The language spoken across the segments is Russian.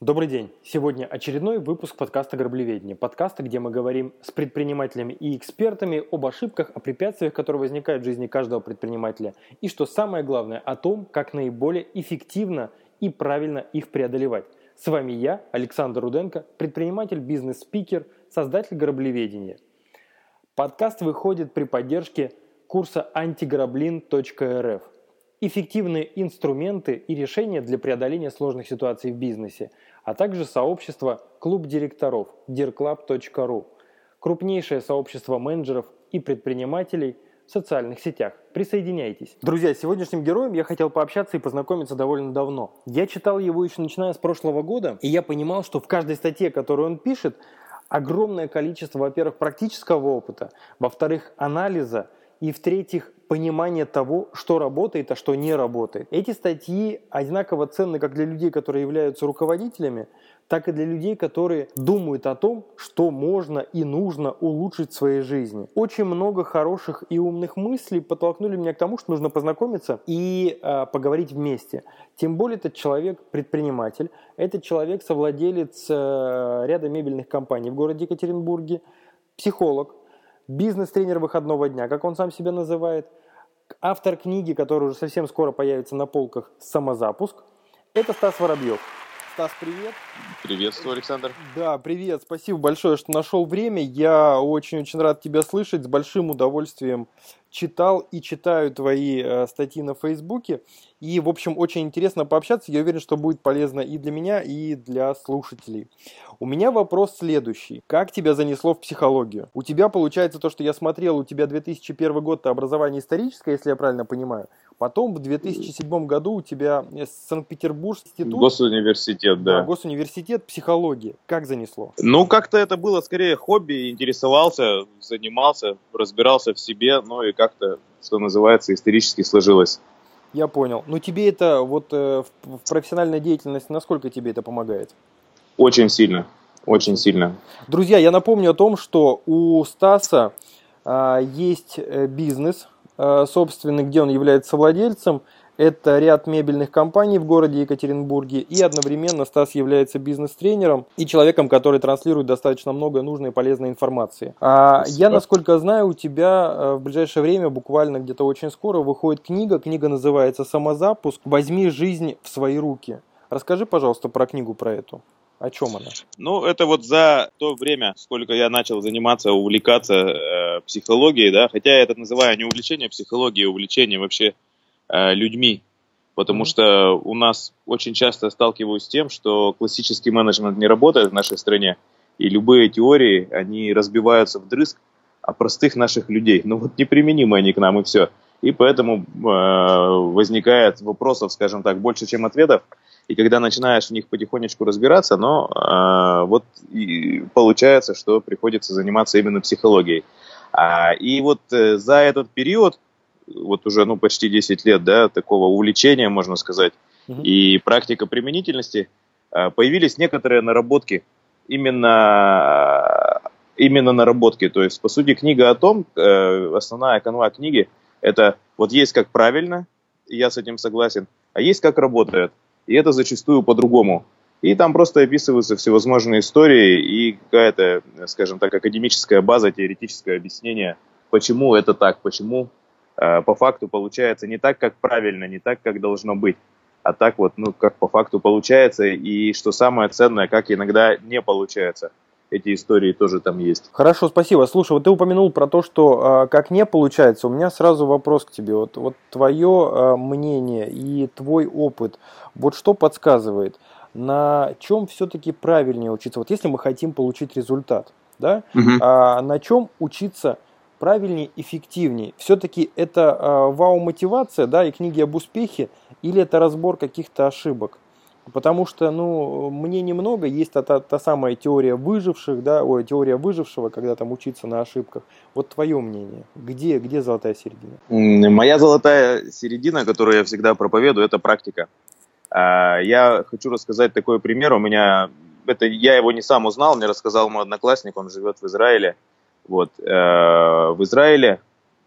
Добрый день! Сегодня очередной выпуск подкаста «Граблеведение». Подкаста, где мы говорим с предпринимателями и экспертами об ошибках, о препятствиях, которые возникают в жизни каждого предпринимателя. И, что самое главное, о том, как наиболее эффективно и правильно их преодолевать. С вами я, Александр Руденко, предприниматель, бизнес-спикер, создатель «Граблеведения». Подкаст выходит при поддержке курса антиграблин.рф – эффективные инструменты и решения для преодоления сложных ситуаций в бизнесе, а также сообщество «Клуб директоров» dirclub.ru, крупнейшее сообщество менеджеров и предпринимателей в социальных сетях. Присоединяйтесь. Друзья, с сегодняшним героем я хотел пообщаться и познакомиться довольно давно. Я читал его еще начиная с прошлого года, и я понимал, что в каждой статье, которую он пишет, огромное количество, во-первых, практического опыта, во-вторых, анализа, и в-третьих, понимание того, что работает, а что не работает. Эти статьи одинаково ценны как для людей, которые являются руководителями, так и для людей, которые думают о том, что можно и нужно улучшить в своей жизни. Очень много хороших и умных мыслей подтолкнули меня к тому, что нужно познакомиться и э, поговорить вместе. Тем более этот человек предприниматель, этот человек совладелец э, ряда мебельных компаний в городе Екатеринбурге, психолог, бизнес-тренер выходного дня, как он сам себя называет, автор книги, которая уже совсем скоро появится на полках «Самозапуск», это Стас Воробьев. Стас, привет. Приветствую, Александр. Да, привет. Спасибо большое, что нашел время. Я очень-очень рад тебя слышать. С большим удовольствием читал и читаю твои э, статьи на Фейсбуке. И, в общем, очень интересно пообщаться. Я уверен, что будет полезно и для меня, и для слушателей. У меня вопрос следующий. Как тебя занесло в психологию? У тебя получается то, что я смотрел, у тебя 2001 год образование историческое, если я правильно понимаю. Потом в 2007 году у тебя Санкт-Петербургский институт. Госуниверситет, да. да. Госуниверситет психологии. Как занесло? Ну, как-то это было скорее хобби, интересовался, занимался, разбирался в себе, ну и как-то, что называется, исторически сложилось. Я понял. Но тебе это вот э, в, профессиональной деятельности, насколько тебе это помогает? Очень сильно, очень сильно. Друзья, я напомню о том, что у Стаса э, есть бизнес, Э, собственный, где он является владельцем. Это ряд мебельных компаний в городе Екатеринбурге. И одновременно Стас является бизнес-тренером и человеком, который транслирует достаточно много нужной и полезной информации. А я, насколько знаю, у тебя э, в ближайшее время, буквально где-то очень скоро, выходит книга. Книга называется «Самозапуск. Возьми жизнь в свои руки». Расскажи, пожалуйста, про книгу про эту. О чем она? Ну, это вот за то время, сколько я начал заниматься, увлекаться э, психологией, да, хотя я это называю не увлечение психологией, а увлечение вообще э, людьми, потому что у нас очень часто сталкиваюсь с тем, что классический менеджмент не работает в нашей стране, и любые теории, они разбиваются в дрызг, а простых наших людей, ну вот неприменимы они к нам и все. И поэтому э, возникает вопросов, скажем так, больше, чем ответов. И когда начинаешь в них потихонечку разбираться, но э, вот и получается, что приходится заниматься именно психологией. А, и вот э, за этот период, вот уже ну, почти 10 лет да, такого увлечения, можно сказать, угу. и практика применительности, э, появились некоторые наработки, именно, именно наработки. То есть, по сути, книга о том, э, основная канва книги, это вот есть как правильно, я с этим согласен, а есть как работает и это зачастую по-другому. И там просто описываются всевозможные истории и какая-то, скажем так, академическая база, теоретическое объяснение, почему это так, почему по факту получается не так, как правильно, не так, как должно быть, а так вот, ну, как по факту получается, и что самое ценное, как иногда не получается эти истории тоже там есть. Хорошо, спасибо. Слушай, вот ты упомянул про то, что э, как не получается. У меня сразу вопрос к тебе. Вот, вот твое э, мнение и твой опыт, вот что подсказывает, на чем все-таки правильнее учиться? Вот если мы хотим получить результат, да, угу. а на чем учиться правильнее, эффективнее? Все-таки это э, вау-мотивация, да, и книги об успехе, или это разбор каких-то ошибок? Потому что, ну, мне немного, есть та, та, та самая теория выживших, да, ой, теория выжившего, когда там учиться на ошибках. Вот твое мнение, где, где золотая середина? Моя золотая середина, которую я всегда проповедую, это практика. А, я хочу рассказать такой пример. У меня, это я его не сам узнал, мне рассказал мой одноклассник, он живет в Израиле. Вот, э, в Израиле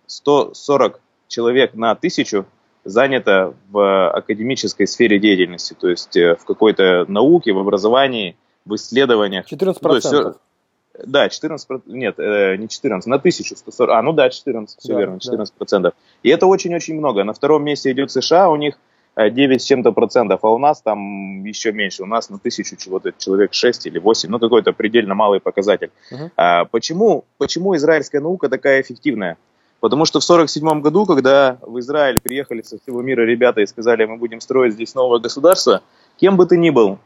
140 человек на тысячу занято в академической сфере деятельности, то есть э, в какой-то науке, в образовании, в исследованиях. 14%. Ну, есть, да, 14, нет, э, не 14, на 1140, а, ну да, 14, все да, верно, 14 процентов. Да. И это очень-очень много. На втором месте идет США, у них 9 э, с чем-то процентов, а у нас там еще меньше, у нас на тысячу чего-то человек 6 или 8, ну какой-то предельно малый показатель. Угу. А, почему, почему израильская наука такая эффективная? Потому что в 1947 году, когда в Израиль приехали со всего мира ребята и сказали, мы будем строить здесь новое государство, кем бы ты ни был,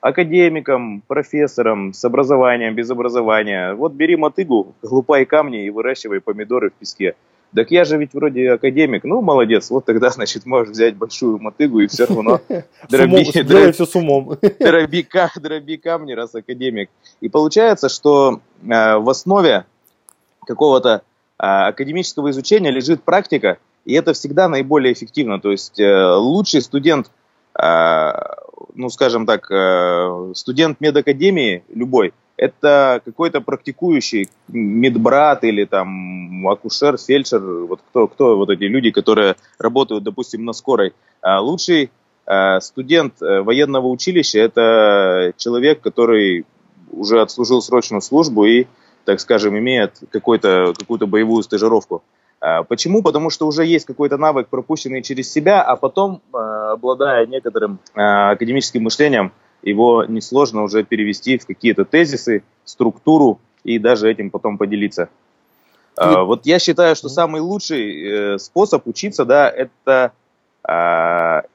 академиком, профессором, с образованием, без образования, вот бери мотыгу, глупай камни и выращивай помидоры в песке. Так я же ведь вроде академик. Ну, молодец, вот тогда, значит, можешь взять большую мотыгу и все равно дроби, дроби, все с умом. Дроби, дроби камни, раз академик. И получается, что э, в основе какого-то а, академического изучения лежит практика, и это всегда наиболее эффективно. То есть э, лучший студент, ну скажем так, э, студент медакадемии любой, это какой-то практикующий медбрат или там акушер, фельдшер, вот кто, кто вот эти люди, которые работают, допустим, на скорой. А лучший э, студент военного училища это человек, который уже отслужил срочную службу и так скажем, имеет какую-то какую-то боевую стажировку. А, почему? Потому что уже есть какой-то навык, пропущенный через себя, а потом, а, обладая некоторым а, академическим мышлением, его несложно уже перевести в какие-то тезисы, структуру и даже этим потом поделиться. И... Вот я считаю, что самый лучший э, способ учиться, да, это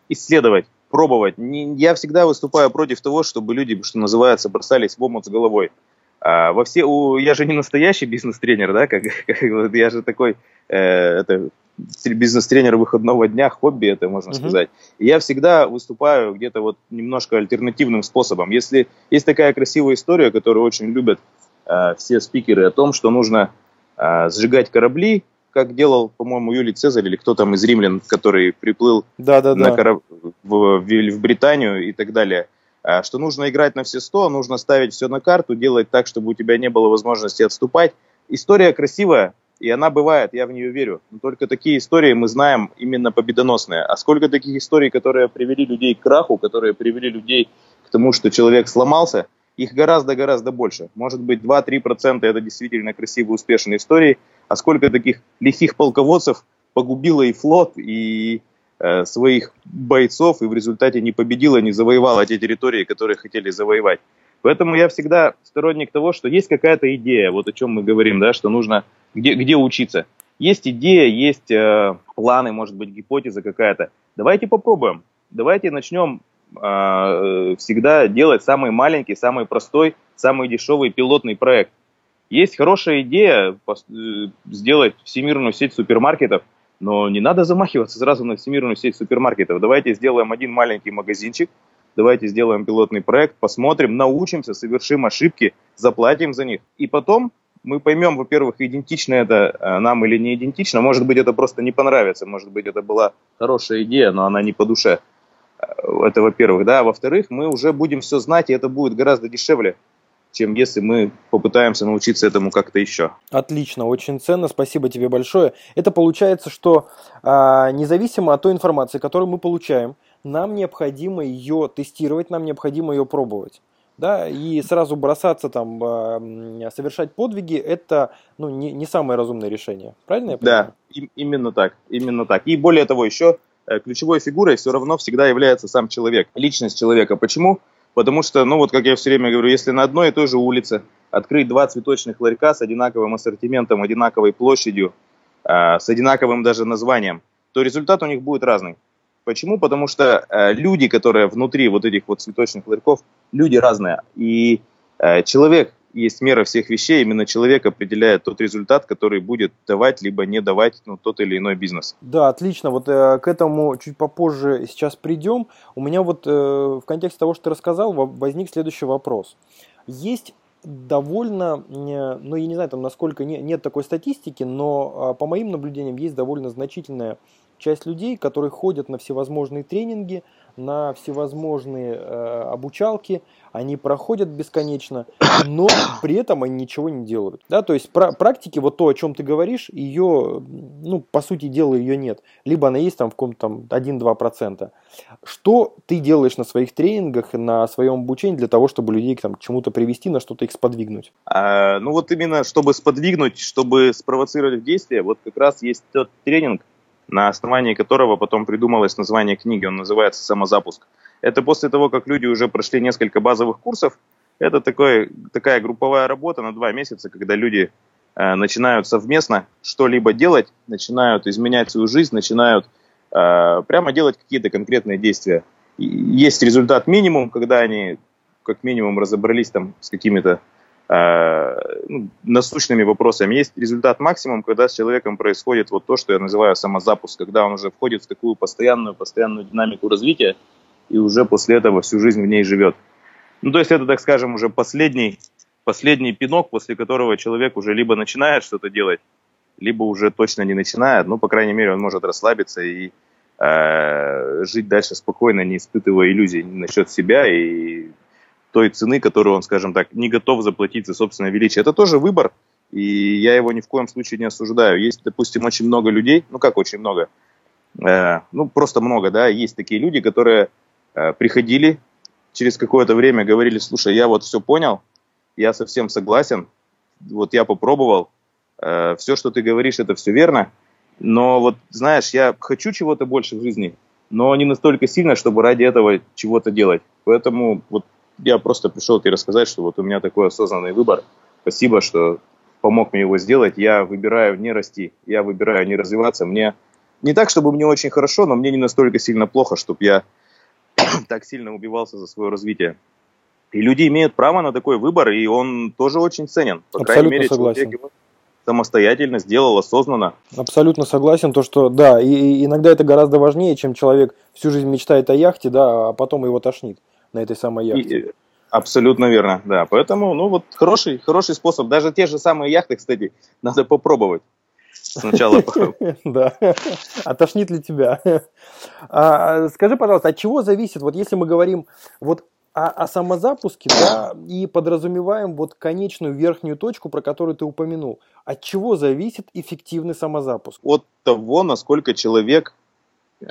исследовать, пробовать. Я всегда выступаю против того, чтобы люди, что называется, бросались в омут с головой. А, во все, у, я же не настоящий бизнес-тренер, да, как, как я же такой, э, это бизнес-тренер выходного дня, хобби это можно uh-huh. сказать. И я всегда выступаю где-то вот немножко альтернативным способом. Если есть такая красивая история, которую очень любят э, все спикеры о том, что нужно э, сжигать корабли, как делал, по-моему, Юлий Цезарь или кто там из римлян, который приплыл да, да, на да. Кораб... в, в, в Британию и так далее. А, что нужно играть на все 100, нужно ставить все на карту, делать так, чтобы у тебя не было возможности отступать. История красивая, и она бывает, я в нее верю. Но только такие истории мы знаем именно победоносные. А сколько таких историй, которые привели людей к краху, которые привели людей к тому, что человек сломался, их гораздо-гораздо больше. Может быть, 2-3% это действительно красивые, успешные истории. А сколько таких лихих полководцев погубило и флот, и своих бойцов и в результате не победила, не завоевала те территории, которые хотели завоевать. Поэтому я всегда сторонник того, что есть какая-то идея, вот о чем мы говорим, да, что нужно, где, где учиться. Есть идея, есть э, планы, может быть, гипотеза какая-то. Давайте попробуем. Давайте начнем э, всегда делать самый маленький, самый простой, самый дешевый пилотный проект. Есть хорошая идея э, сделать всемирную сеть супермаркетов – но не надо замахиваться сразу на всемирную сеть супермаркетов. Давайте сделаем один маленький магазинчик, давайте сделаем пилотный проект, посмотрим, научимся, совершим ошибки, заплатим за них. И потом мы поймем, во-первых, идентично это э, нам или не идентично. Может быть, это просто не понравится. Может быть, это была хорошая идея, но она не по душе. Э, это во-первых. Да. Во-вторых, мы уже будем все знать, и это будет гораздо дешевле чем если мы попытаемся научиться этому как-то еще. Отлично, очень ценно, спасибо тебе большое. Это получается, что а, независимо от той информации, которую мы получаем, нам необходимо ее тестировать, нам необходимо ее пробовать. Да, и сразу бросаться там, э, совершать подвиги, это ну, не, не самое разумное решение. Правильно я понимаю? Да, и, именно так, именно так. И более того, еще э, ключевой фигурой все равно всегда является сам человек, личность человека. Почему? Потому что, ну вот как я все время говорю, если на одной и той же улице открыть два цветочных ларька с одинаковым ассортиментом, одинаковой площадью, э, с одинаковым даже названием, то результат у них будет разный. Почему? Потому что э, люди, которые внутри вот этих вот цветочных ларьков, люди разные. И э, человек, есть мера всех вещей, именно человек определяет тот результат, который будет давать либо не давать ну, тот или иной бизнес. Да, отлично. Вот э, к этому чуть попозже сейчас придем. У меня вот э, в контексте того, что ты рассказал, возник следующий вопрос. Есть довольно, ну я не знаю, там насколько не, нет такой статистики, но а, по моим наблюдениям есть довольно значительное часть людей, которые ходят на всевозможные тренинги, на всевозможные э, обучалки, они проходят бесконечно, но при этом они ничего не делают. Да, то есть про практики, вот то, о чем ты говоришь, ее, ну, по сути дела, ее нет. Либо она есть там в каком-то там 1-2%. Что ты делаешь на своих тренингах, на своем обучении для того, чтобы людей там, к чему-то привести, на что-то их сподвигнуть? А, ну вот именно, чтобы сподвигнуть, чтобы спровоцировать действие, вот как раз есть тот тренинг, на основании которого потом придумалось название книги, он называется «Самозапуск». Это после того, как люди уже прошли несколько базовых курсов, это такой, такая групповая работа на два месяца, когда люди э, начинают совместно что-либо делать, начинают изменять свою жизнь, начинают э, прямо делать какие-то конкретные действия. И есть результат минимум, когда они как минимум разобрались там с какими-то ну, насущными вопросами. Есть результат максимум, когда с человеком происходит вот то, что я называю самозапуск, когда он уже входит в такую постоянную, постоянную динамику развития и уже после этого всю жизнь в ней живет. Ну, то есть это, так скажем, уже последний, последний пинок, после которого человек уже либо начинает что-то делать, либо уже точно не начинает, ну, по крайней мере, он может расслабиться и э, жить дальше спокойно, не испытывая иллюзий насчет себя и той цены, которую он, скажем так, не готов заплатить за собственное величие. Это тоже выбор, и я его ни в коем случае не осуждаю. Есть, допустим, очень много людей, ну как очень много, э, ну просто много, да, есть такие люди, которые э, приходили через какое-то время, говорили, слушай, я вот все понял, я совсем согласен, вот я попробовал, э, все, что ты говоришь, это все верно, но вот, знаешь, я хочу чего-то больше в жизни, но не настолько сильно, чтобы ради этого чего-то делать. Поэтому вот я просто пришел тебе рассказать, что вот у меня такой осознанный выбор. Спасибо, что помог мне его сделать. Я выбираю не расти, я выбираю не развиваться. Мне не так, чтобы мне очень хорошо, но мне не настолько сильно плохо, чтобы я так сильно убивался за свое развитие. И люди имеют право на такой выбор, и он тоже очень ценен. По Абсолютно крайней мере, согласен. человек его самостоятельно сделал, осознанно. Абсолютно согласен, то что да, и, и иногда это гораздо важнее, чем человек всю жизнь мечтает о яхте, да, а потом его тошнит на этой самой яхте. И, абсолютно верно, да. Поэтому, ну вот хороший, хороший способ. Даже те же самые яхты, кстати, надо попробовать. Сначала. Да. А тошнит ли тебя? А, скажи, пожалуйста, от чего зависит, вот если мы говорим вот о, о самозапуске, да, и подразумеваем вот конечную верхнюю точку, про которую ты упомянул, от чего зависит эффективный самозапуск? От того, насколько человек, э,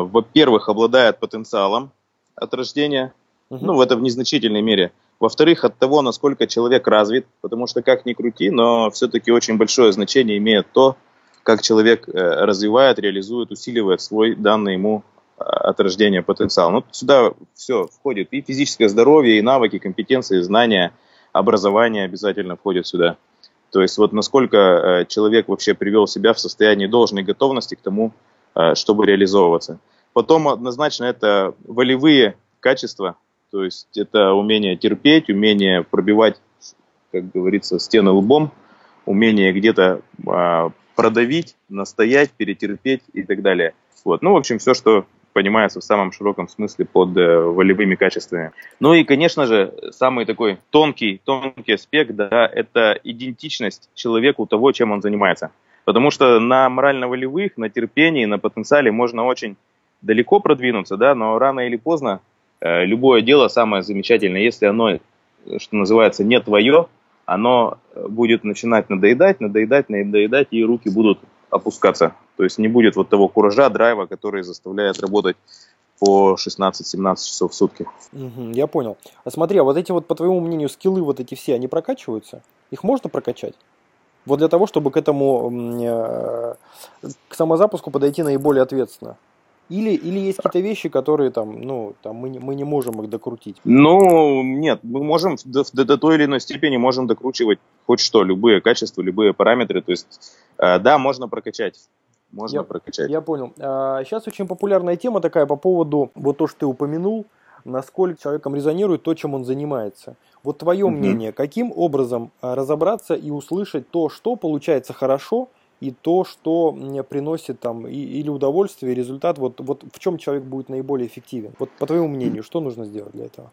во-первых, обладает потенциалом, от рождения, угу. ну, это в незначительной мере. Во-вторых, от того, насколько человек развит, потому что как ни крути, но все-таки очень большое значение имеет то, как человек э, развивает, реализует, усиливает свой данный ему э, от рождения потенциал. Ну, сюда все входит и физическое здоровье, и навыки, компетенции, знания, образование обязательно входит сюда. То есть вот насколько э, человек вообще привел себя в состоянии должной готовности к тому, чтобы реализовываться. Потом однозначно это волевые качества, то есть это умение терпеть, умение пробивать, как говорится, стены лбом, умение где-то а, продавить, настоять, перетерпеть и так далее. Вот. Ну, в общем, все, что понимается в самом широком смысле под э, волевыми качествами. Ну и, конечно же, самый такой тонкий, тонкий аспект, да, это идентичность человеку того, чем он занимается. Потому что на морально-волевых, на терпении, на потенциале можно очень далеко продвинуться, да, но рано или поздно э, любое дело самое замечательное, если оно, что называется, не твое, оно будет начинать надоедать, надоедать, надоедать, и руки будут опускаться. То есть не будет вот того куража, драйва, который заставляет работать по 16-17 часов в сутки. Угу, я понял. А смотри, а вот эти вот, по твоему мнению, скиллы вот эти все, они прокачиваются? Их можно прокачать? Вот для того, чтобы к этому, э, к самозапуску подойти наиболее ответственно. Или, или есть какие-то вещи, которые там, ну, там мы, не, мы не можем их докрутить? Ну, нет, мы можем до, до, той или иной степени можем докручивать хоть что, любые качества, любые параметры. То есть, э, да, можно прокачать. Можно я, прокачать. Я понял. А, сейчас очень популярная тема такая по поводу, вот то, что ты упомянул, насколько человеком резонирует то, чем он занимается. Вот твое угу. мнение, каким образом а, разобраться и услышать то, что получается хорошо – и то, что приносит там или удовольствие, и результат, вот, вот в чем человек будет наиболее эффективен? Вот по твоему мнению, что нужно сделать для этого?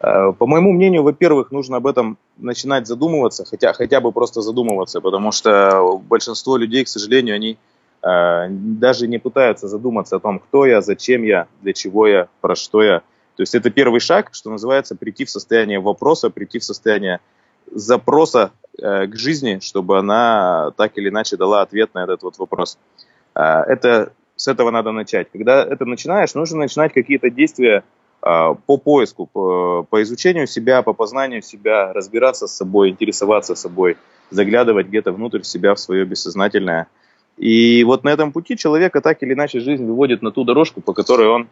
Э, по моему мнению, во-первых, нужно об этом начинать задумываться, хотя, хотя бы просто задумываться, потому что большинство людей, к сожалению, они э, даже не пытаются задуматься о том, кто я, зачем я, для чего я, про что я. То есть это первый шаг, что называется, прийти в состояние вопроса, прийти в состояние запроса э, к жизни, чтобы она так или иначе дала ответ на этот вот вопрос. Э, это с этого надо начать. Когда это начинаешь, нужно начинать какие-то действия э, по поиску, по, по изучению себя, по познанию себя, разбираться с собой, интересоваться собой, заглядывать где-то внутрь себя, в свое бессознательное. И вот на этом пути человека так или иначе жизнь выводит на ту дорожку, по которой он,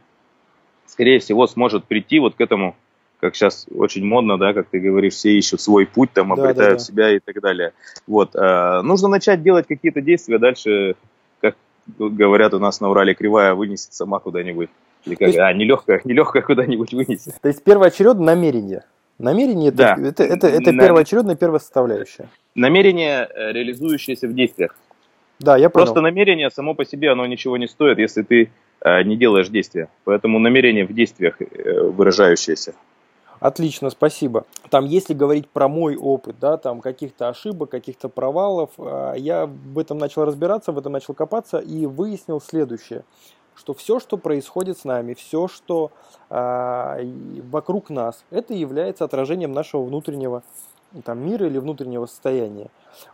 скорее всего, сможет прийти вот к этому как сейчас очень модно, да, как ты говоришь, все ищут свой путь, там, обретают да, да. себя и так далее. Вот, э, нужно начать делать какие-то действия, дальше, как говорят у нас на Урале, кривая вынесет сама куда-нибудь. Или как, есть, а, нелегкая, нелегкая куда-нибудь вынесет. То есть первоочередно намерение. Намерение да. это, это, это, это На... первоочередная первая составляющая. Намерение, э, реализующееся в действиях. Да, я понял. Просто намерение само по себе, оно ничего не стоит, если ты э, не делаешь действия. Поэтому намерение в действиях э, выражающееся. Отлично, спасибо. Там, если говорить про мой опыт, да, там каких-то ошибок, каких-то провалов, а, я в этом начал разбираться, в этом начал копаться и выяснил следующее, что все, что происходит с нами, все, что э, вокруг нас, это является отражением нашего внутреннего там, мира или внутреннего состояния.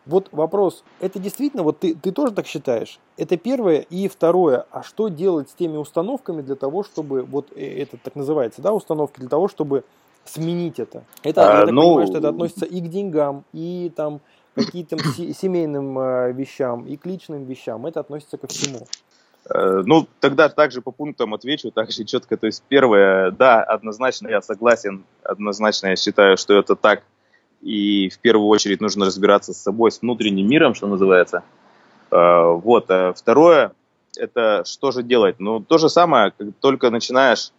Вот вопрос, это действительно, вот ты, ты тоже так считаешь? Это первое. И второе, а что делать с теми установками для того, чтобы, вот э, это так называется, да, установки, для того, чтобы сменить это. Это, а, я так ну, понимаю, что это относится и к деньгам, и там каким-то семейным э, вещам, и к личным вещам. Это относится ко всему. Э, ну, тогда также по пунктам отвечу, также четко. То есть, первое, да, однозначно я согласен, однозначно я считаю, что это так. И в первую очередь нужно разбираться с собой, с внутренним миром, что называется. Э, вот. А второе, это что же делать? Ну, то же самое, как только начинаешь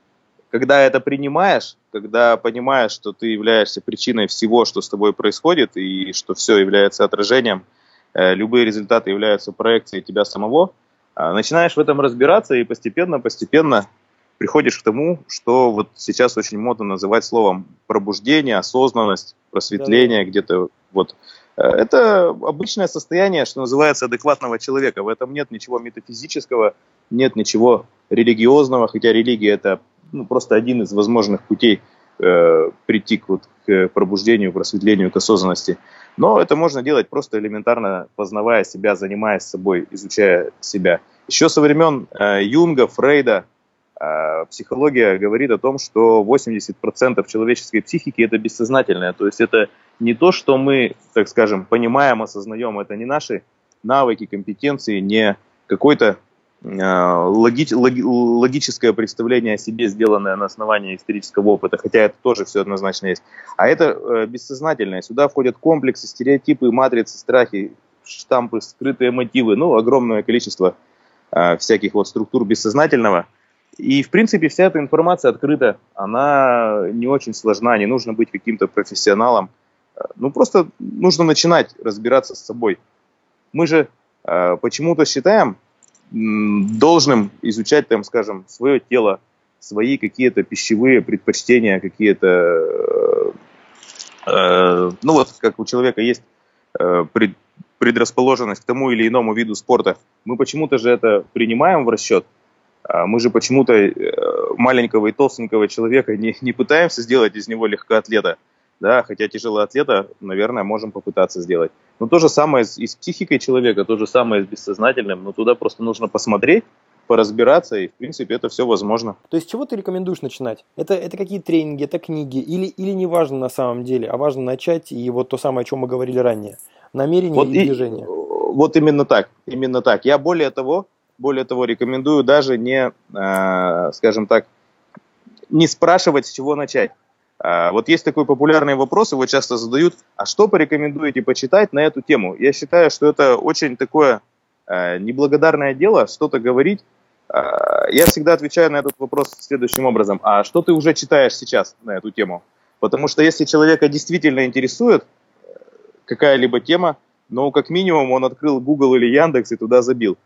когда это принимаешь, когда понимаешь, что ты являешься причиной всего, что с тобой происходит, и что все является отражением, э, любые результаты являются проекцией тебя самого, э, начинаешь в этом разбираться и постепенно-постепенно приходишь к тому, что вот сейчас очень модно называть словом пробуждение, осознанность, просветление да. где-то вот. Э, это обычное состояние, что называется, адекватного человека. В этом нет ничего метафизического, нет ничего религиозного, хотя религия это ну, просто один из возможных путей э, прийти к, вот, к пробуждению, просветлению, к осознанности. Но это можно делать просто элементарно, познавая себя, занимаясь собой, изучая себя. Еще со времен э, Юнга, Фрейда, э, психология говорит о том, что 80% человеческой психики это бессознательное. То есть это не то, что мы, так скажем, понимаем, осознаем, это не наши навыки, компетенции, не какой-то логи, логи, логическое представление о себе, сделанное на основании исторического опыта, хотя это тоже все однозначно есть. А это э, бессознательное. Сюда входят комплексы, стереотипы, матрицы, страхи, штампы, скрытые мотивы, ну, огромное количество э, всяких вот структур бессознательного. И, в принципе, вся эта информация открыта, она не очень сложна, не нужно быть каким-то профессионалом. Э, ну, просто нужно начинать разбираться с собой. Мы же э, почему-то считаем, должным изучать, там, скажем, свое тело, свои какие-то пищевые предпочтения, какие-то, э, ну вот, как у человека есть э, пред, предрасположенность к тому или иному виду спорта, мы почему-то же это принимаем в расчет, а мы же почему-то э, маленького и толстенького человека не, не пытаемся сделать из него легкоатлета, да, хотя тяжелоатлета, наверное, можем попытаться сделать. Но то же самое и с психикой человека, то же самое с бессознательным, но туда просто нужно посмотреть, поразбираться, и, в принципе, это все возможно. То есть, чего ты рекомендуешь начинать? Это, это какие тренинги, это книги, или, или не важно на самом деле, а важно начать, и вот то самое, о чем мы говорили ранее, намерение вот и, и движение. Вот именно так, именно так. Я более того, более того, рекомендую даже не, э, скажем так, не спрашивать, с чего начать. А, вот есть такой популярный вопрос, его часто задают, а что порекомендуете почитать на эту тему? Я считаю, что это очень такое а, неблагодарное дело, что-то говорить. А, я всегда отвечаю на этот вопрос следующим образом. А что ты уже читаешь сейчас на эту тему? Потому что если человека действительно интересует э, какая-либо тема, ну, как минимум, он открыл Google или Яндекс и туда забил.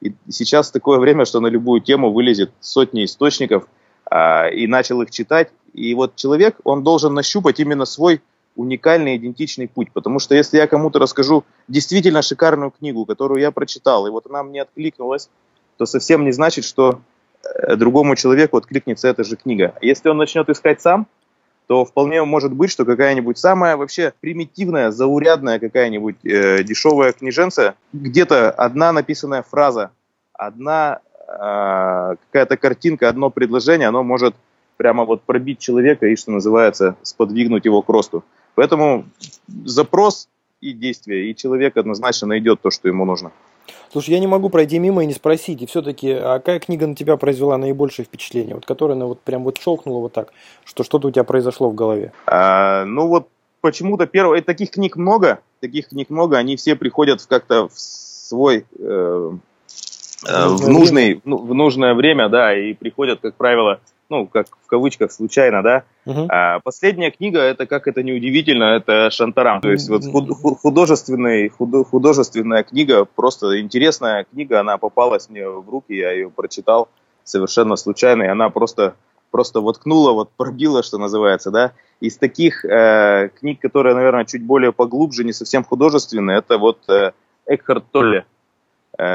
И сейчас такое время, что на любую тему вылезет сотни источников, и начал их читать, и вот человек, он должен нащупать именно свой уникальный, идентичный путь. Потому что если я кому-то расскажу действительно шикарную книгу, которую я прочитал, и вот она мне откликнулась, то совсем не значит, что э, другому человеку откликнется эта же книга. Если он начнет искать сам, то вполне может быть, что какая-нибудь самая вообще примитивная, заурядная какая-нибудь э, дешевая книженция, где-то одна написанная фраза, одна какая-то картинка, одно предложение, оно может прямо вот пробить человека и, что называется, сподвигнуть его к росту. Поэтому запрос и действие, и человек однозначно найдет то, что ему нужно. Слушай, я не могу пройти мимо и не спросить. И все-таки, а какая книга на тебя произвела наибольшее впечатление? Вот которая ну, вот прям вот щелкнула вот так, что что-то у тебя произошло в голове? А, ну вот почему-то первое, таких книг много, таких книг много, они все приходят как-то в свой э, э, в, нужный, ну, в нужное время, да, и приходят, как правило, ну, как в кавычках, случайно, да. Uh-huh. А, последняя книга, это, как это неудивительно, это Шантарам. То есть вот художественный, художественная книга, просто интересная книга, она попалась мне в руки, я ее прочитал совершенно случайно, и она просто, просто воткнула, вот пробила, что называется, да. Из таких э, книг, которые, наверное, чуть более поглубже, не совсем художественные, это вот э, Экхард Толле Э,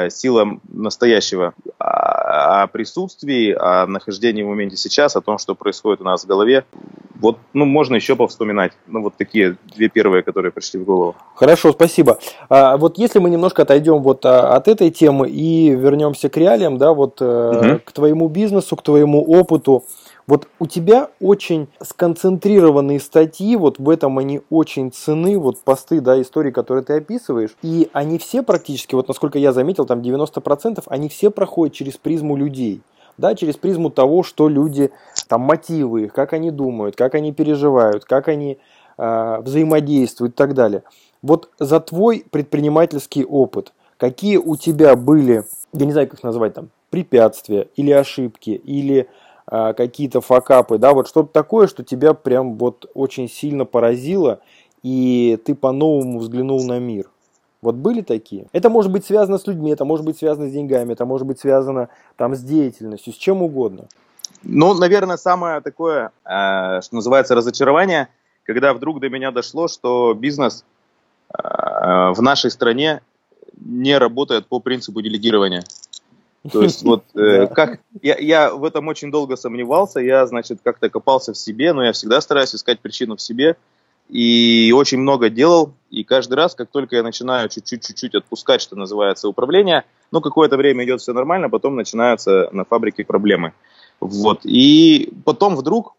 сила настоящего, о присутствии, о нахождении в моменте сейчас, о том, что происходит у нас в голове. Вот, ну, можно еще повспоминать. Ну, вот такие две первые, которые пришли в голову. Хорошо, спасибо. А, вот если мы немножко отойдем вот а, от этой темы и вернемся к реалиям, да, вот угу. к твоему бизнесу, к твоему опыту. Вот у тебя очень сконцентрированные статьи, вот в этом они очень цены, вот посты, да, истории, которые ты описываешь, и они все практически, вот насколько я заметил, там 90%, они все проходят через призму людей да, через призму того, что люди, там, мотивы их, как они думают, как они переживают, как они э, взаимодействуют и так далее. Вот за твой предпринимательский опыт, какие у тебя были, я не знаю, как назвать там, препятствия или ошибки, или какие-то факапы, да, вот что-то такое, что тебя прям вот очень сильно поразило, и ты по-новому взглянул на мир. Вот были такие? Это может быть связано с людьми, это может быть связано с деньгами, это может быть связано там с деятельностью, с чем угодно. Ну, наверное, самое такое, э, что называется, разочарование, когда вдруг до меня дошло, что бизнес э, в нашей стране не работает по принципу делегирования. То есть вот э, как я, я в этом очень долго сомневался, я, значит, как-то копался в себе, но я всегда стараюсь искать причину в себе и очень много делал, и каждый раз, как только я начинаю чуть-чуть-чуть отпускать, что называется, управление, ну, какое-то время идет все нормально, потом начинаются на фабрике проблемы. Вот, и потом вдруг,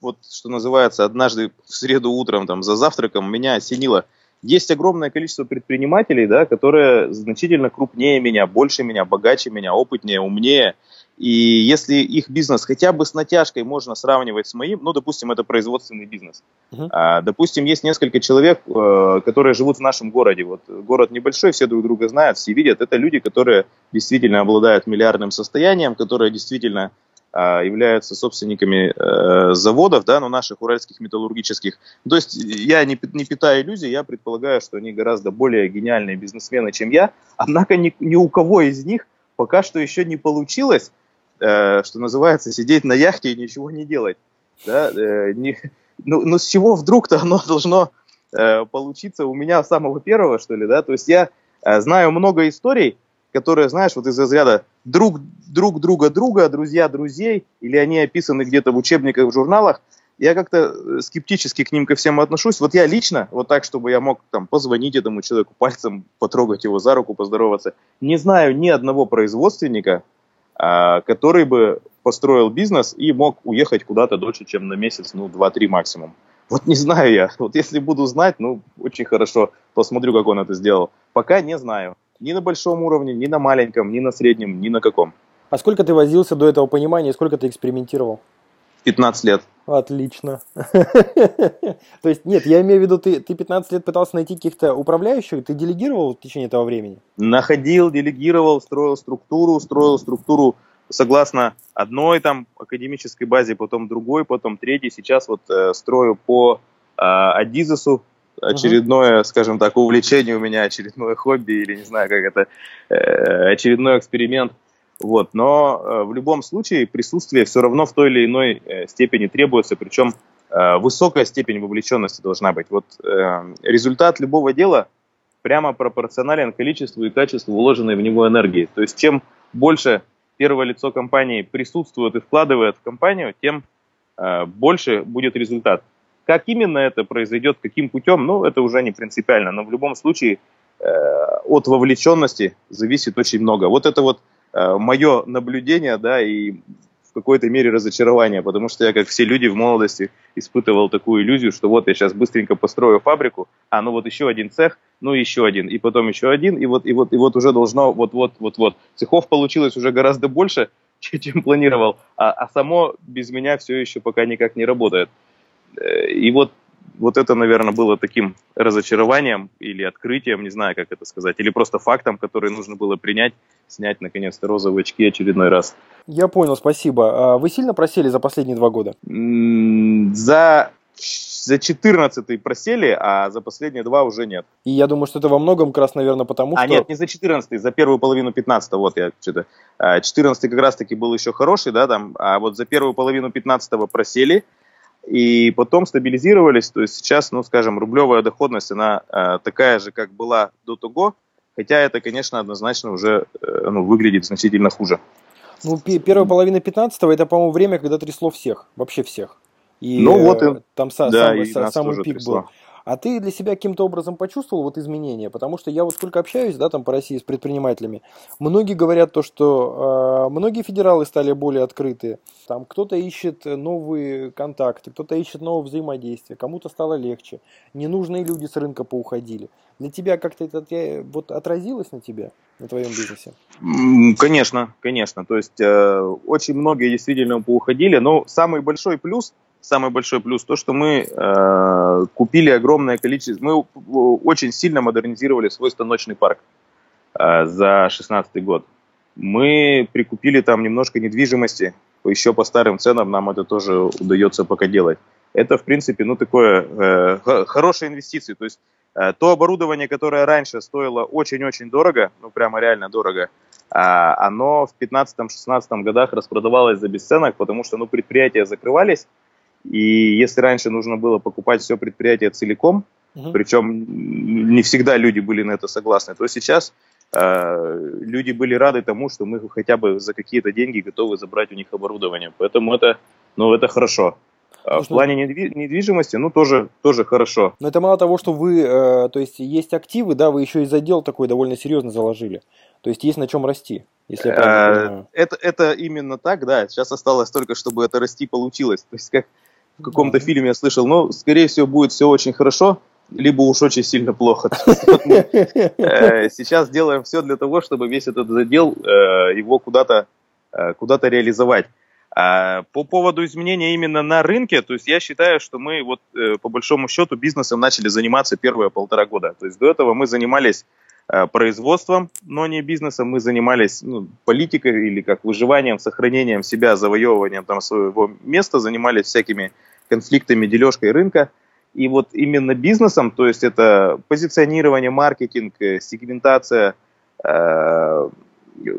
вот, что называется, однажды в среду утром, там, за завтраком меня осенило – есть огромное количество предпринимателей, да, которые значительно крупнее меня, больше меня, богаче меня, опытнее, умнее. И если их бизнес хотя бы с натяжкой можно сравнивать с моим, ну, допустим, это производственный бизнес. Uh-huh. А, допустим, есть несколько человек, э, которые живут в нашем городе. Вот город небольшой, все друг друга знают, все видят. Это люди, которые действительно обладают миллиардным состоянием, которые действительно являются собственниками э, заводов, да, но наших уральских металлургических. То есть я не, не питаю иллюзий, я предполагаю, что они гораздо более гениальные бизнесмены, чем я. Однако ни, ни у кого из них пока что еще не получилось, э, что называется, сидеть на яхте и ничего не делать. Да? Э, не, ну, ну с чего вдруг-то оно должно э, получиться у меня самого первого, что ли, да? То есть я э, знаю много историй, которые, знаешь, вот из разряда друг, друг друга друга, друзья друзей, или они описаны где-то в учебниках, в журналах, я как-то э, скептически к ним ко всем отношусь. Вот я лично, вот так, чтобы я мог там позвонить этому человеку пальцем, потрогать его за руку, поздороваться, не знаю ни одного производственника, а, который бы построил бизнес и мог уехать куда-то дольше, чем на месяц, ну, два-три максимум. Вот не знаю я. Вот если буду знать, ну, очень хорошо посмотрю, как он это сделал. Пока не знаю. Ни на большом уровне, ни на маленьком, ни на среднем, ни на каком. А сколько ты возился до этого понимания, сколько ты экспериментировал? 15 лет. Отлично. То есть, нет, я имею в виду, ты, ты 15 лет пытался найти каких-то управляющих, ты делегировал в течение этого времени? Находил, делегировал, строил структуру, строил структуру согласно одной там академической базе, потом другой, потом третьей. Сейчас вот э, строю по э, Адизесу, очередное, uh-huh. скажем так, увлечение у меня, очередное хобби или не знаю, как это, э, очередной эксперимент. Вот. Но э, в любом случае присутствие все равно в той или иной э, степени требуется, причем высокая степень вовлеченности должна быть. Вот результат любого дела прямо пропорционален количеству и качеству вложенной в него энергии. То есть чем больше первое лицо компании присутствует и вкладывает в компанию, тем э, больше будет результат. Как именно это произойдет, каким путем, ну, это уже не принципиально, но в любом случае э, от вовлеченности зависит очень много. Вот это вот э, мое наблюдение, да, и какой-то мере разочарование, потому что я, как все люди в молодости, испытывал такую иллюзию, что вот я сейчас быстренько построю фабрику, а ну вот еще один цех, ну еще один, и потом еще один, и вот, и вот, и вот уже должно вот-вот-вот-вот. Цехов получилось уже гораздо больше, чем планировал, а, а само без меня все еще пока никак не работает. И вот вот это, наверное, было таким разочарованием или открытием, не знаю, как это сказать, или просто фактом, который нужно было принять, снять, наконец-то, розовые очки очередной раз. Я понял, спасибо. А вы сильно просели за последние два года? За за 14 просели, а за последние два уже нет. И я думаю, что это во многом как раз, наверное, потому а, что... А нет, не за 14 за первую половину 15 вот я что-то... 14 а, как раз-таки был еще хороший, да, там, а вот за первую половину 15 просели, и потом стабилизировались, то есть сейчас, ну, скажем, рублевая доходность, она э, такая же, как была до того, хотя это, конечно, однозначно уже э, ну, выглядит значительно хуже. Ну, первая половина 15-го это, по-моему, время, когда трясло всех, вообще всех. И ну, вот и, там да, самый, самый пик трясло. был. А ты для себя каким-то образом почувствовал вот изменения? Потому что я вот сколько общаюсь, да, там по России с предпринимателями, многие говорят то, что э, многие федералы стали более открытые. Там кто-то ищет новые контакты, кто-то ищет новое взаимодействие, кому-то стало легче. Ненужные люди с рынка поуходили. Для тебя как-то это вот отразилось на тебя, на твоем бизнесе? Конечно, конечно. То есть э, очень многие действительно поуходили, но самый большой плюс – самый большой плюс, то, что мы э, купили огромное количество, мы очень сильно модернизировали свой станочный парк э, за 2016 год. Мы прикупили там немножко недвижимости, еще по старым ценам нам это тоже удается пока делать. Это, в принципе, ну, такое э, хорошая инвестиция. То есть э, то оборудование, которое раньше стоило очень-очень дорого, ну, прямо реально дорого, э, оно в 15-16 годах распродавалось за бесценок, потому что, ну, предприятия закрывались, и если раньше нужно было покупать все предприятие целиком, угу. причем не всегда люди были на это согласны, то сейчас э, люди были рады тому, что мы хотя бы за какие-то деньги готовы забрать у них оборудование. Поэтому это, ну, это хорошо. А в плане недвижимости, ну, тоже, тоже хорошо. Но это мало того, что вы, э, то есть есть активы, да, вы еще и задел такой довольно серьезно заложили. То есть есть на чем расти, если я правильно э, понимаю. Это, это именно так, да. Сейчас осталось только, чтобы это расти получилось. То есть как в каком-то фильме я слышал, ну, скорее всего, будет все очень хорошо, либо уж очень сильно плохо. Э, сейчас делаем все для того, чтобы весь этот задел, э, его куда-то э, куда-то реализовать. А по поводу изменения именно на рынке, то есть я считаю, что мы вот по большому счету бизнесом начали заниматься первые полтора года. То есть до этого мы занимались производством, но не бизнесом. Мы занимались ну, политикой или как выживанием, сохранением себя, завоевыванием там своего места, занимались всякими конфликтами дележкой рынка. И вот именно бизнесом, то есть это позиционирование, маркетинг, э, сегментация, э,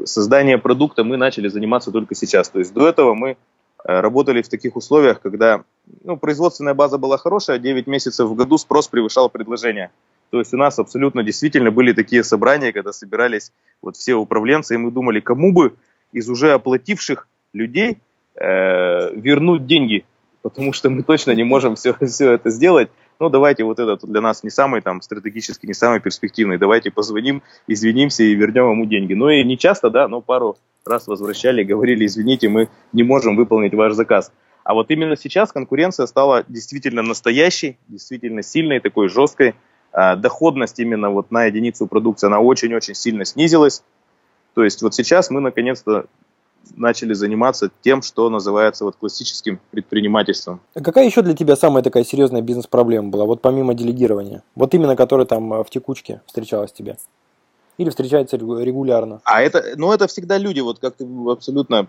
создание продукта мы начали заниматься только сейчас. То есть до этого мы э, работали в таких условиях, когда ну, производственная база была хорошая, 9 месяцев в году спрос превышал предложение. То есть у нас абсолютно действительно были такие собрания, когда собирались вот все управленцы, и мы думали, кому бы из уже оплативших людей э, вернуть деньги потому что мы точно не можем все, все это сделать. Ну, давайте вот этот для нас не самый там стратегически, не самый перспективный. Давайте позвоним, извинимся и вернем ему деньги. Ну и не часто, да, но пару раз возвращали, говорили, извините, мы не можем выполнить ваш заказ. А вот именно сейчас конкуренция стала действительно настоящей, действительно сильной, такой жесткой. А, доходность именно вот на единицу продукции, она очень-очень сильно снизилась. То есть вот сейчас мы наконец-то начали заниматься тем, что называется вот классическим предпринимательством. А какая еще для тебя самая такая серьезная бизнес-проблема была, вот помимо делегирования? Вот именно которая там э, в текучке встречалась тебе? Или встречается регулярно? А это, ну это всегда люди, вот как ты абсолютно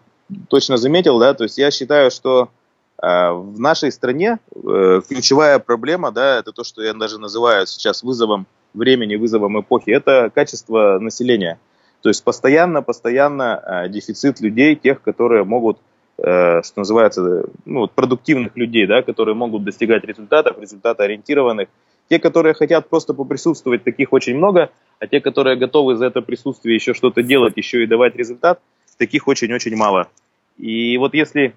точно заметил, да, то есть я считаю, что э, в нашей стране э, ключевая проблема, да, это то, что я даже называю сейчас вызовом времени, вызовом эпохи, это качество населения. То есть постоянно, постоянно э, дефицит людей, тех, которые могут э, что называется, ну, продуктивных людей, да, которые могут достигать результатов, результатоориентированных. Те, которые хотят просто поприсутствовать, таких очень много, а те, которые готовы за это присутствие еще что-то делать, еще и давать результат, таких очень-очень мало. И вот если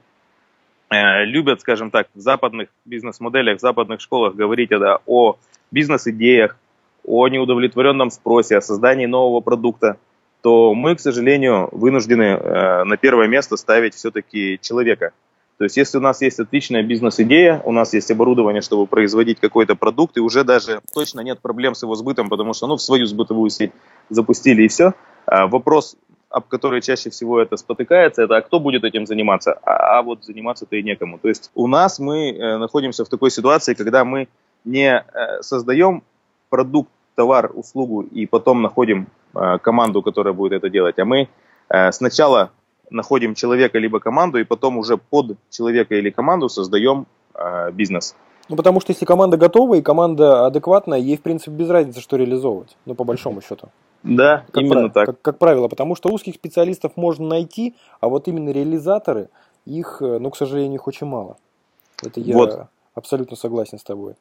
любят, скажем так, в западных бизнес-моделях, в западных школах говорить да, о бизнес-идеях, о неудовлетворенном спросе, о создании нового продукта, то мы, к сожалению, вынуждены э, на первое место ставить все-таки человека. То есть, если у нас есть отличная бизнес-идея, у нас есть оборудование, чтобы производить какой-то продукт, и уже даже точно нет проблем с его сбытом, потому что ну, в свою сбытовую сеть запустили и все. А вопрос, об который чаще всего это спотыкается, это а кто будет этим заниматься? А, а вот заниматься-то и некому. То есть у нас мы э, находимся в такой ситуации, когда мы не э, создаем продукт, товар, услугу и потом находим э, команду, которая будет это делать, а мы э, сначала находим человека либо команду, и потом уже под человека или команду создаем э, бизнес. Ну, потому что если команда готова и команда адекватная, ей, в принципе, без разницы, что реализовывать, ну, по большому счету. Да, как именно прав... так. Как, как правило, потому что узких специалистов можно найти, а вот именно реализаторы, их, ну, к сожалению, их очень мало. Это я вот. абсолютно согласен с тобой.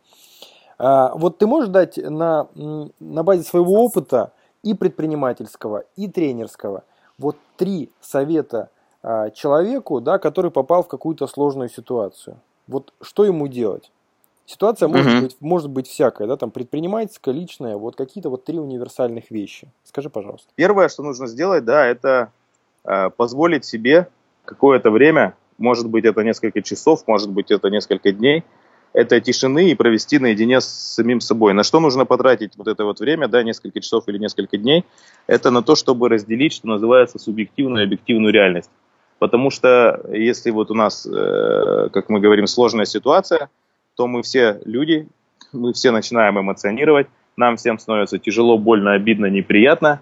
А, вот ты можешь дать на, на базе своего опыта и предпринимательского, и тренерского – вот три совета а, человеку, да, который попал в какую-то сложную ситуацию. Вот что ему делать? Ситуация может, угу. быть, может быть всякая, да, там предпринимательская, личная, вот какие-то вот три универсальных вещи. Скажи, пожалуйста. Первое, что нужно сделать, да, это э, позволить себе какое-то время, может быть, это несколько часов, может быть, это несколько дней, этой тишины и провести наедине с самим собой. На что нужно потратить вот это вот время, да, несколько часов или несколько дней, это на то, чтобы разделить, что называется, субъективную и объективную реальность. Потому что если вот у нас, э, как мы говорим, сложная ситуация, то мы все люди, мы все начинаем эмоционировать, нам всем становится тяжело, больно, обидно, неприятно.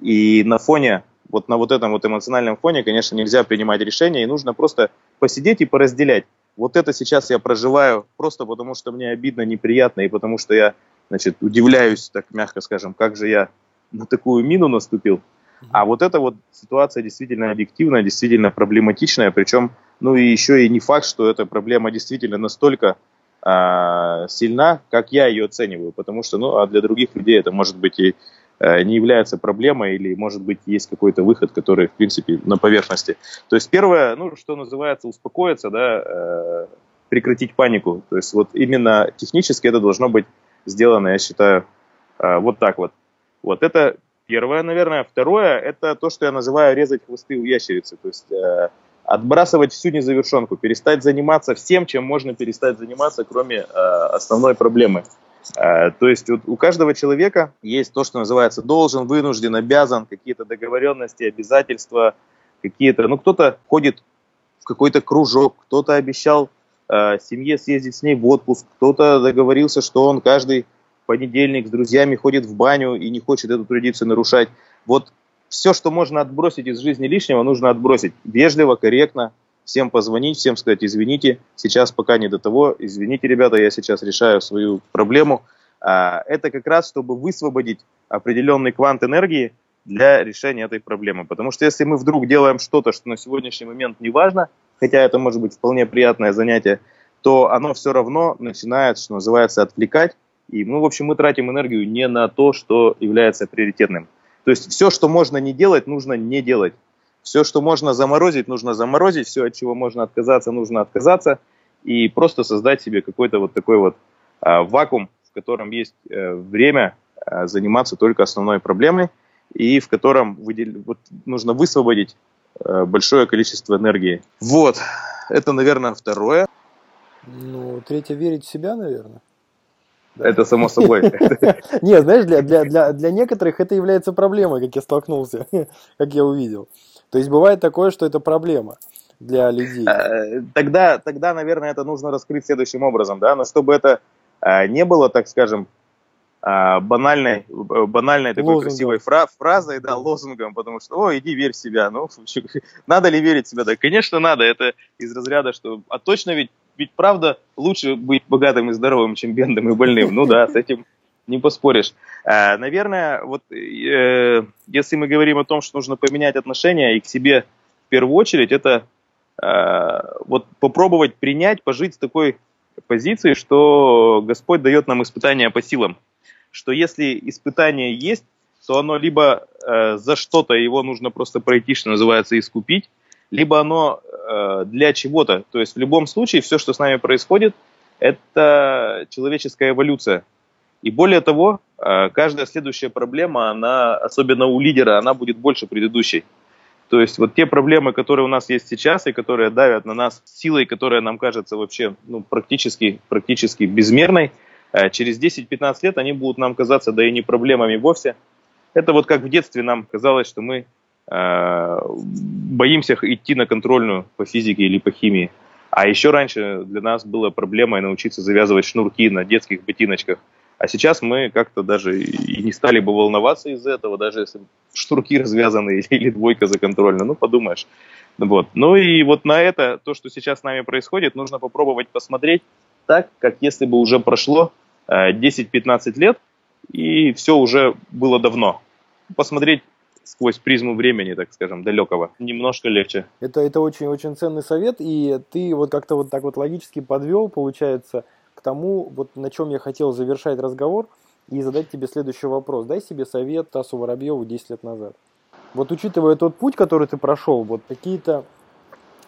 И на фоне, вот на вот этом вот эмоциональном фоне, конечно, нельзя принимать решения, и нужно просто посидеть и поразделять вот это сейчас я проживаю просто потому, что мне обидно, неприятно, и потому что я, значит, удивляюсь, так мягко скажем, как же я на такую мину наступил. А вот эта вот ситуация действительно объективная, действительно проблематичная, причем, ну и еще и не факт, что эта проблема действительно настолько э, сильна, как я ее оцениваю, потому что, ну, а для других людей это может быть и Э, не является проблемой или, может быть, есть какой-то выход, который, в принципе, на поверхности. То есть первое, ну, что называется, успокоиться, да, э, прекратить панику. То есть вот именно технически это должно быть сделано, я считаю, э, вот так вот. Вот это первое, наверное. Второе, это то, что я называю резать хвосты у ящерицы. То есть отбрасывать всю незавершенку, перестать заниматься всем, чем можно перестать заниматься, кроме основной проблемы. Э, то есть у каждого человека есть то, что называется должен, вынужден, обязан, какие-то договоренности, обязательства, какие-то, ну кто-то ходит в какой-то кружок, кто-то обещал э, семье съездить с ней в отпуск, кто-то договорился, что он каждый понедельник с друзьями ходит в баню и не хочет эту традицию нарушать. Вот все, что можно отбросить из жизни лишнего, нужно отбросить вежливо, корректно, всем позвонить, всем сказать, извините, сейчас пока не до того, извините, ребята, я сейчас решаю свою проблему. А, это как раз, чтобы высвободить определенный квант энергии для решения этой проблемы. Потому что если мы вдруг делаем что-то, что на сегодняшний момент не важно, хотя это может быть вполне приятное занятие, то оно все равно начинает, что называется, отвлекать. И, ну, в общем, мы тратим энергию не на то, что является приоритетным. То есть все, что можно не делать, нужно не делать. Все, что можно заморозить, нужно заморозить, все, от чего можно отказаться, нужно отказаться, и просто создать себе какой-то вот такой вот а, вакуум, в котором есть а, время а, заниматься только основной проблемой, и в котором выдел... вот, нужно высвободить а, большое количество энергии. Вот, это, наверное, второе. Ну, третье, верить в себя, наверное. Это само собой. Нет, знаешь, для, для, для, для некоторых это является проблемой, как я столкнулся, как я увидел. То есть бывает такое, что это проблема для людей. Э, тогда, тогда, наверное, это нужно раскрыть следующим образом, да, но чтобы это э, не было, так скажем, э, банальной, банальной такой лозунгом. красивой фра фразой, да, лозунгом, потому что, о, иди верь в себя, ну, надо ли верить в себя? Да, конечно, надо, это из разряда, что, а точно ведь, ведь правда лучше быть богатым и здоровым, чем бедным и больным, ну да, с этим не поспоришь. Э, наверное, вот э, если мы говорим о том, что нужно поменять отношения и к себе в первую очередь, это э, вот попробовать принять, пожить с такой позиции, что Господь дает нам испытания по силам. Что если испытание есть, то оно либо э, за что-то его нужно просто пройти, что называется, искупить, либо оно э, для чего-то. То есть в любом случае все, что с нами происходит, это человеческая эволюция. И более того, э, каждая следующая проблема, она, особенно у лидера, она будет больше предыдущей. То есть вот те проблемы, которые у нас есть сейчас и которые давят на нас силой, которая нам кажется вообще ну, практически, практически безмерной, э, через 10-15 лет они будут нам казаться, да и не проблемами вовсе. Это вот как в детстве нам казалось, что мы боимся идти на контрольную по физике или по химии. А еще раньше для нас была проблемой научиться завязывать шнурки на детских ботиночках. А сейчас мы как-то даже и не стали бы волноваться из-за этого, даже если шнурки развязаны или двойка за контрольно. Ну, подумаешь. Вот. Ну и вот на это, то, что сейчас с нами происходит, нужно попробовать посмотреть так, как если бы уже прошло 10-15 э, лет, и все уже было давно. Посмотреть сквозь призму времени, так скажем, далекого. Немножко легче. Это, это очень-очень ценный совет, и ты вот как-то вот так вот логически подвел, получается, к тому, вот на чем я хотел завершать разговор и задать тебе следующий вопрос. Дай себе совет Тасу Воробьеву 10 лет назад. Вот учитывая тот путь, который ты прошел, вот какие-то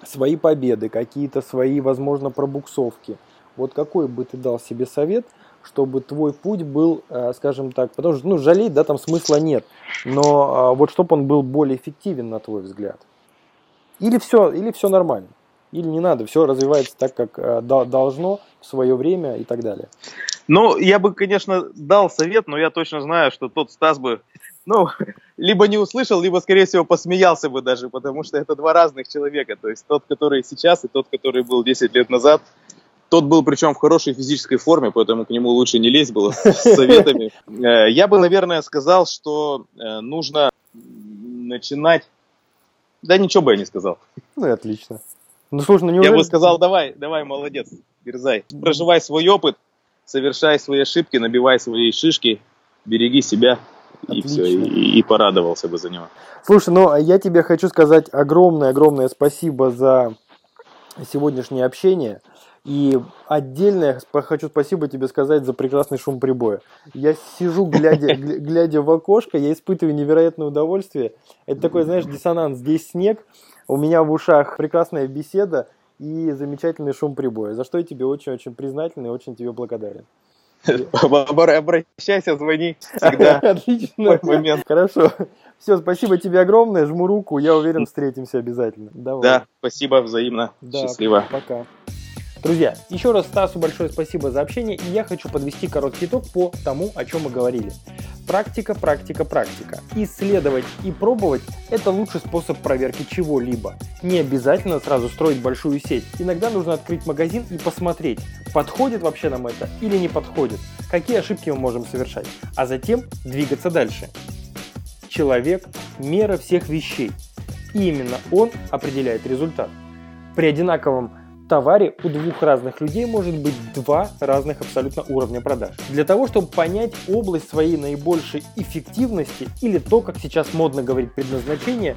свои победы, какие-то свои, возможно, пробуксовки, вот какой бы ты дал себе совет – чтобы твой путь был, э, скажем так, потому что, ну, жалеть, да, там смысла нет, но а, вот чтобы он был более эффективен, на твой взгляд. Или все, или все нормально, или не надо, все развивается так, как э, должно в свое время и так далее. Ну, я бы, конечно, дал совет, но я точно знаю, что тот Стас бы, ну, либо не услышал, либо, скорее всего, посмеялся бы даже, потому что это два разных человека. То есть тот, который сейчас, и тот, который был 10 лет назад, тот был причем в хорошей физической форме, поэтому к нему лучше не лезть было с советами. Э, я бы, наверное, сказал, что э, нужно начинать... Да ничего бы я не сказал. Ну и отлично. Ну, слушай, ну неужели... Я бы сказал, давай, давай, молодец, дерзай. Проживай свой опыт, совершай свои ошибки, набивай свои шишки, береги себя. Отлично. И все, и, и порадовался бы за него. Слушай, ну я тебе хочу сказать огромное-огромное спасибо за сегодняшнее общение. И отдельно я хочу спасибо тебе сказать за прекрасный шум прибоя. Я сижу, глядя, глядя в окошко, я испытываю невероятное удовольствие. Это такой, знаешь, диссонанс. Здесь снег, у меня в ушах прекрасная беседа и замечательный шум прибоя, за что я тебе очень-очень признателен и очень тебе благодарен. Обращайся, звони всегда. Отлично. Момент. Хорошо. Все, спасибо тебе огромное. Жму руку. Я уверен, встретимся обязательно. Давай. Да, спасибо взаимно. Да, Счастливо. Пока. Друзья, еще раз Стасу большое спасибо за общение, и я хочу подвести короткий итог по тому, о чем мы говорили. Практика, практика, практика. Исследовать и пробовать – это лучший способ проверки чего-либо. Не обязательно сразу строить большую сеть. Иногда нужно открыть магазин и посмотреть, подходит вообще нам это или не подходит, какие ошибки мы можем совершать, а затем двигаться дальше. Человек – мера всех вещей. И именно он определяет результат. При одинаковом товаре у двух разных людей может быть два разных абсолютно уровня продаж. Для того, чтобы понять область своей наибольшей эффективности или то, как сейчас модно говорить предназначение,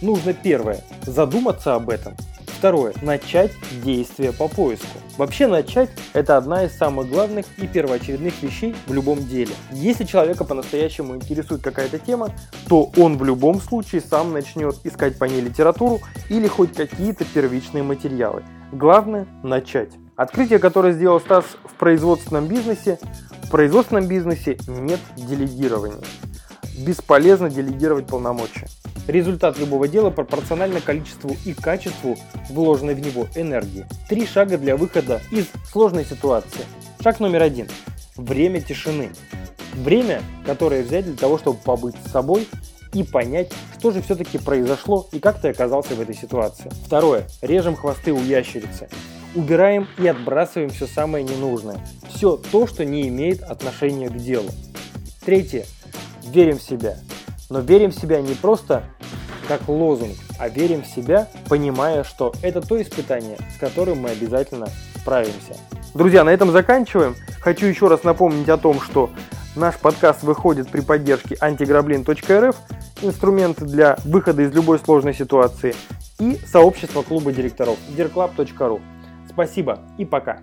нужно первое – задуматься об этом, Второе. Начать действие по поиску. Вообще начать – это одна из самых главных и первоочередных вещей в любом деле. Если человека по-настоящему интересует какая-то тема, то он в любом случае сам начнет искать по ней литературу или хоть какие-то первичные материалы. Главное – начать. Открытие, которое сделал Стас в производственном бизнесе, в производственном бизнесе нет делегирования. Бесполезно делегировать полномочия. Результат любого дела пропорционально количеству и качеству вложенной в него энергии. Три шага для выхода из сложной ситуации. Шаг номер один. Время тишины. Время, которое взять для того, чтобы побыть с собой и понять, что же все-таки произошло и как ты оказался в этой ситуации. Второе. Режем хвосты у ящерицы. Убираем и отбрасываем все самое ненужное. Все то, что не имеет отношения к делу. Третье. Верим в себя. Но верим в себя не просто как лозунг, а верим в себя, понимая, что это то испытание, с которым мы обязательно справимся. Друзья, на этом заканчиваем. Хочу еще раз напомнить о том, что наш подкаст выходит при поддержке антиграблин.рф, инструменты для выхода из любой сложной ситуации. и сообщество клуба директоров dirclub.ru. Спасибо и пока!